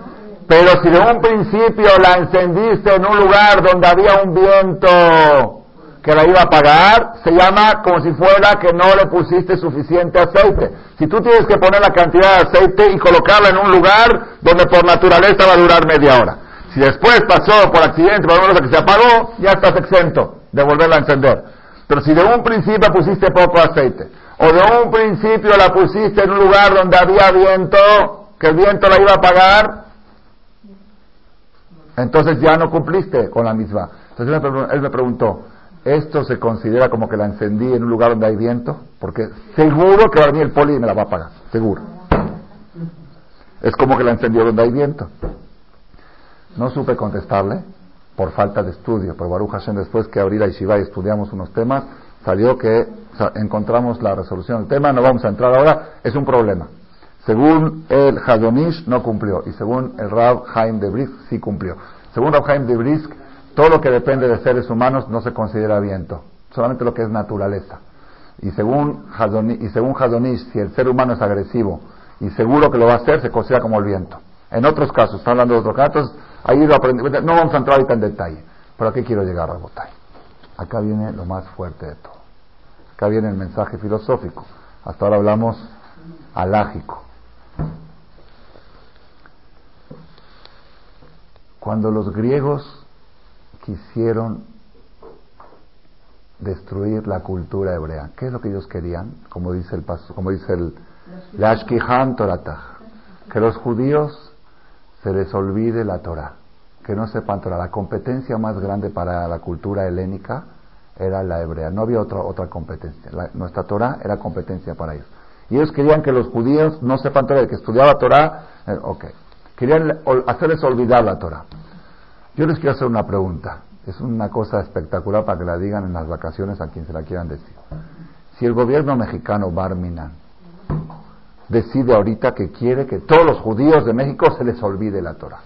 Pero si de un principio la encendiste en un lugar donde había un viento que la iba a apagar, se llama como si fuera que no le pusiste suficiente aceite. Si tú tienes que poner la cantidad de aceite y colocarla en un lugar donde por naturaleza va a durar media hora. Si después pasó por accidente, por una cosa que se apagó, ya estás exento de volverla a encender. Pero si de un principio pusiste poco aceite, o de un principio la pusiste en un lugar donde había viento, que el viento la iba a apagar, entonces ya no cumpliste con la misma. Entonces él me preguntó, ¿esto se considera como que la encendí en un lugar donde hay viento? Porque seguro que va a venir el poli y me la va a apagar, seguro. Es como que la encendió donde hay viento. No supe contestarle por falta de estudio, pero Baruch Hashem después que abrí la Yeshiva y estudiamos unos temas, salió que encontramos la resolución del tema, no vamos a entrar ahora, es un problema. Según el Hadonish no cumplió y según el Rab Haim de Brisk sí cumplió. Según Rab Haim de Brisk, todo lo que depende de seres humanos no se considera viento, solamente lo que es naturaleza. Y según Hadonish, y según Hadonish si el ser humano es agresivo y seguro que lo va a hacer, se considera como el viento. En otros casos, está hablando de otros casos, ahí lo no vamos a entrar ahorita en detalle. Pero aquí quiero llegar, Rabotay. Acá viene lo más fuerte de todo. Acá viene el mensaje filosófico. Hasta ahora hablamos alágico. Cuando los griegos quisieron destruir la cultura hebrea, ¿qué es lo que ellos querían? Como dice el paso, como dice el Lashkihan Toratah, que los judíos se les olvide la Torah, que no sepan Torah. La competencia más grande para la cultura helénica era la hebrea, no había otra, otra competencia. nuestra Torah era competencia para ellos. Y ellos querían que los judíos no sepan Torah, que estudiaba Torah, eh, ok. Querían hacerles olvidar la Torah. Yo les quiero hacer una pregunta. Es una cosa espectacular para que la digan en las vacaciones a quien se la quieran decir. Si el gobierno mexicano, Barminan, decide ahorita que quiere que todos los judíos de México se les olvide la Torah.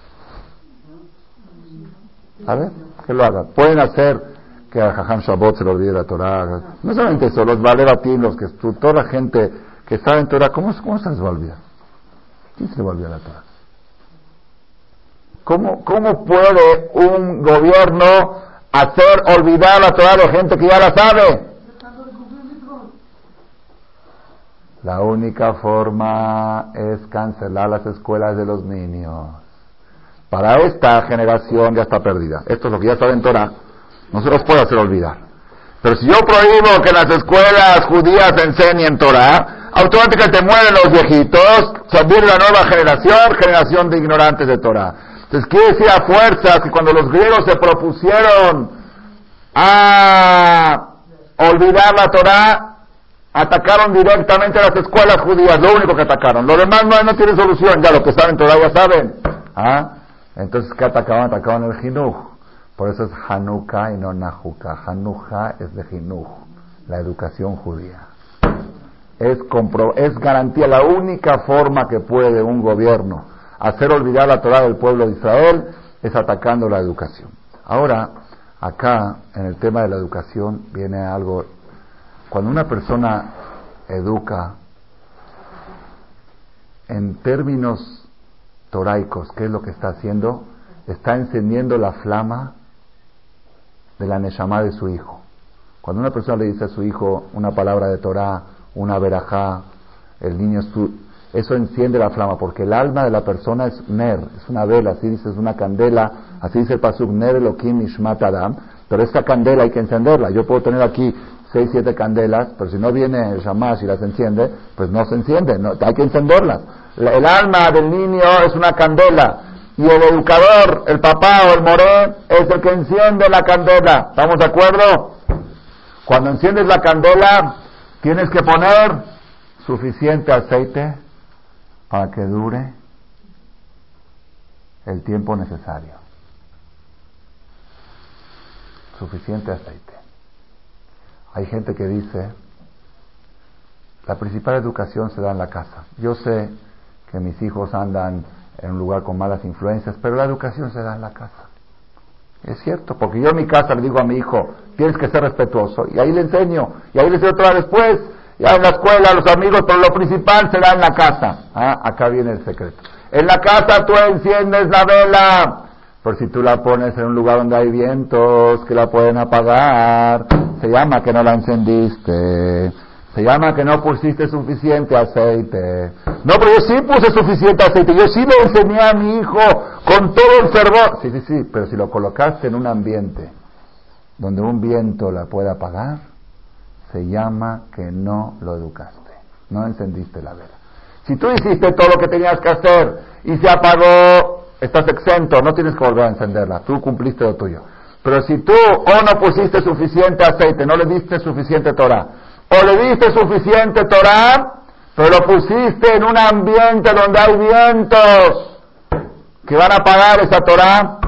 Ver, que lo hagan. Pueden hacer que a Jajam Shabbat se le olvide la Torah. No solamente eso, los Valeratín, los que toda la gente que sabe en Torah, ¿cómo, ¿cómo se les va a olvidar? ¿Quién se le va a olvidar la Torah? ¿Cómo, ¿Cómo puede un gobierno hacer olvidar la Torah a la gente que ya la sabe? La única forma es cancelar las escuelas de los niños. Para esta generación ya está perdida. Esto es lo que ya sabe en Torah no se los puede hacer olvidar. Pero si yo prohíbo que las escuelas judías enseñen Torah, automáticamente mueren los viejitos, se viene la nueva generación, generación de ignorantes de Torah. Entonces quiere decir a fuerza que cuando los griegos se propusieron a olvidar la Torah, atacaron directamente a las escuelas judías, lo único que atacaron. Lo demás no, no tiene solución, ya lo que saben Torah ya saben. ¿Ah? Entonces, ¿qué atacaban? Atacaban el Jinuj. Por eso es Hanukkah y no Nahuka. Hanukkah es de Jinuj, la educación judía. Es, es garantía, la única forma que puede un gobierno hacer olvidar la Torah del pueblo de Israel es atacando la educación. Ahora, acá, en el tema de la educación, viene algo. Cuando una persona educa en términos toraicos, ¿qué es lo que está haciendo? Está encendiendo la flama de la Neshama de su hijo. Cuando una persona le dice a su hijo una palabra de Torah, una verajá, el niño eso enciende la flama, porque el alma de la persona es ner, es una vela, así dice, es una candela, así dice el pasuk, ner elokim ishmat adam, pero esta candela hay que encenderla. Yo puedo tener aquí seis, siete candelas, pero si no viene el shamash y las enciende, pues no se enciende, no, hay que encenderlas. El alma del niño es una candela, y el educador, el papá o el moré, es el que enciende la candela. ¿Estamos de acuerdo? Cuando enciendes la candela, tienes que poner suficiente aceite para que dure el tiempo necesario. Suficiente aceite. Hay gente que dice, la principal educación se da en la casa. Yo sé que mis hijos andan en un lugar con malas influencias, pero la educación se da en la casa. Es cierto, porque yo en mi casa le digo a mi hijo, tienes que ser respetuoso, y ahí le enseño, y ahí le enseño otra después, ya en la escuela, los amigos, pero lo principal se da en la casa. Ah, acá viene el secreto. En la casa tú enciendes la vela, por si tú la pones en un lugar donde hay vientos que la pueden apagar, se llama que no la encendiste. Se llama que no pusiste suficiente aceite. No, pero yo sí puse suficiente aceite. Yo sí le enseñé a mi hijo con todo el fervor. Sí, sí, sí, pero si lo colocaste en un ambiente donde un viento la pueda apagar, se llama que no lo educaste. No encendiste la vela. Si tú hiciste todo lo que tenías que hacer y se apagó, estás exento, no tienes que volver a encenderla. Tú cumpliste lo tuyo. Pero si tú o no pusiste suficiente aceite, no le diste suficiente Torah, o le diste suficiente Torah, pero lo pusiste en un ambiente donde hay vientos que van a pagar esa Torah.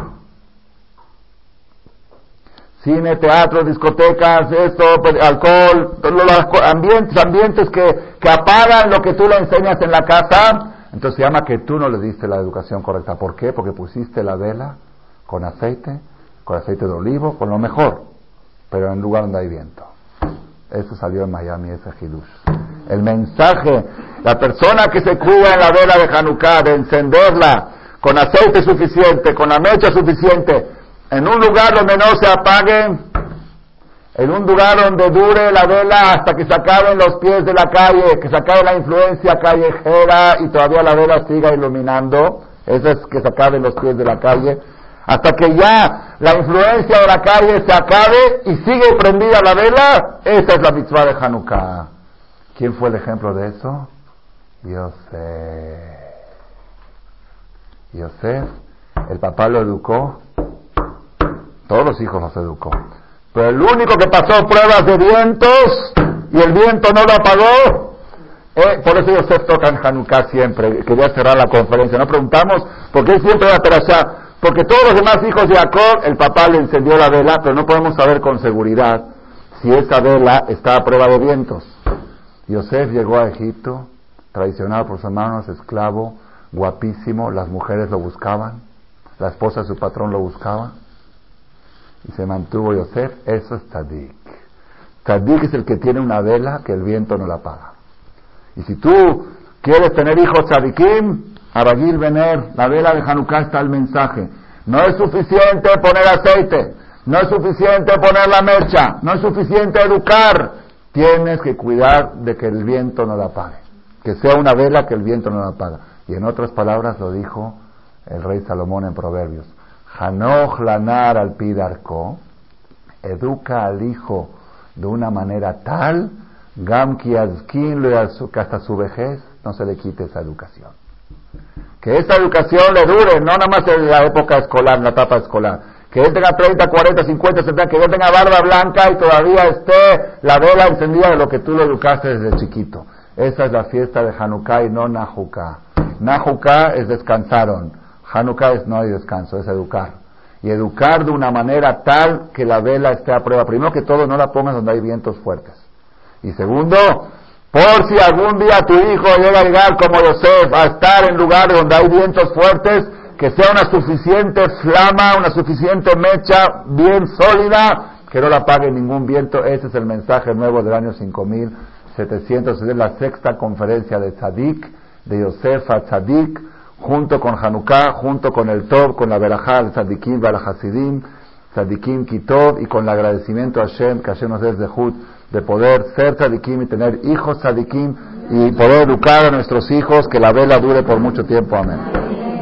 Cine, teatro, discotecas, esto, pues, alcohol, los ambientes, ambientes que, que apagan lo que tú le enseñas en la casa. Entonces se llama que tú no le diste la educación correcta. ¿Por qué? Porque pusiste la vela con aceite, con aceite de olivo, con lo mejor, pero en lugar donde hay viento. Eso salió en Miami, ese Hidush. El mensaje, la persona que se cuida en la vela de Hanukkah, de encenderla con aceite suficiente, con la mecha suficiente, en un lugar donde no se apague, en un lugar donde dure la vela hasta que se acaben los pies de la calle, que se acabe la influencia callejera y todavía la vela siga iluminando, eso es que se acaben los pies de la calle, hasta que ya la influencia de la calle se acabe y sigue prendida la vela, esa es la mitzvah de Hanukkah. ¿Quién fue el ejemplo de eso? Yosef. Yosef, el papá lo educó, todos los hijos los educó, pero el único que pasó pruebas de vientos y el viento no lo apagó, eh, por eso Yosef toca en Hanukkah siempre. Quería cerrar la conferencia. No preguntamos por qué siempre va a allá. Porque todos los demás hijos de Jacob, el papá le encendió la vela, pero no podemos saber con seguridad si esa vela está a prueba de vientos. Yosef llegó a Egipto, traicionado por sus hermanos, esclavo, guapísimo, las mujeres lo buscaban, la esposa de su patrón lo buscaba, y se mantuvo Yosef, eso es Tadik. Tadik es el que tiene una vela que el viento no la apaga. Y si tú quieres tener hijos Tadikim, Aragil Vener, la vela de Hanukkah está el mensaje. No es suficiente poner aceite, no es suficiente poner la mecha, no es suficiente educar. Tienes que cuidar de que el viento no la apague, que sea una vela que el viento no la apaga. Y en otras palabras lo dijo el rey Salomón en Proverbios. Hanoch lanar al pidarco, educa al hijo de una manera tal, gam que hasta su vejez no se le quite esa educación que esta educación le dure, no nada más en la época escolar, en la etapa escolar, que él tenga 30, 40, 50, 70, que él tenga barba blanca y todavía esté la vela encendida de lo que tú lo educaste desde chiquito. Esa es la fiesta de Hanukkah y no Nahukkah. Nahukkah es descansaron, Hanukkah es no hay descanso, es educar. Y educar de una manera tal que la vela esté a prueba. Primero que todo, no la pongas donde hay vientos fuertes. Y segundo, por si algún día tu hijo llega a llegar como Yosef a estar en lugares donde hay vientos fuertes, que sea una suficiente flama, una suficiente mecha bien sólida, que no la apague ningún viento. Ese es el mensaje nuevo del año 5700. Es la sexta conferencia de Tzadik, de Yosef a Tzadik, junto con Hanukkah, junto con el Tov, con la Berajá de Tzadikim, Barajasidim, Tzadikim Kitov, y con el agradecimiento a Hashem, que Hashem nos de Jud de poder ser tzadikim y tener hijos tzadikim y poder educar a nuestros hijos, que la vela dure por mucho tiempo. Amén.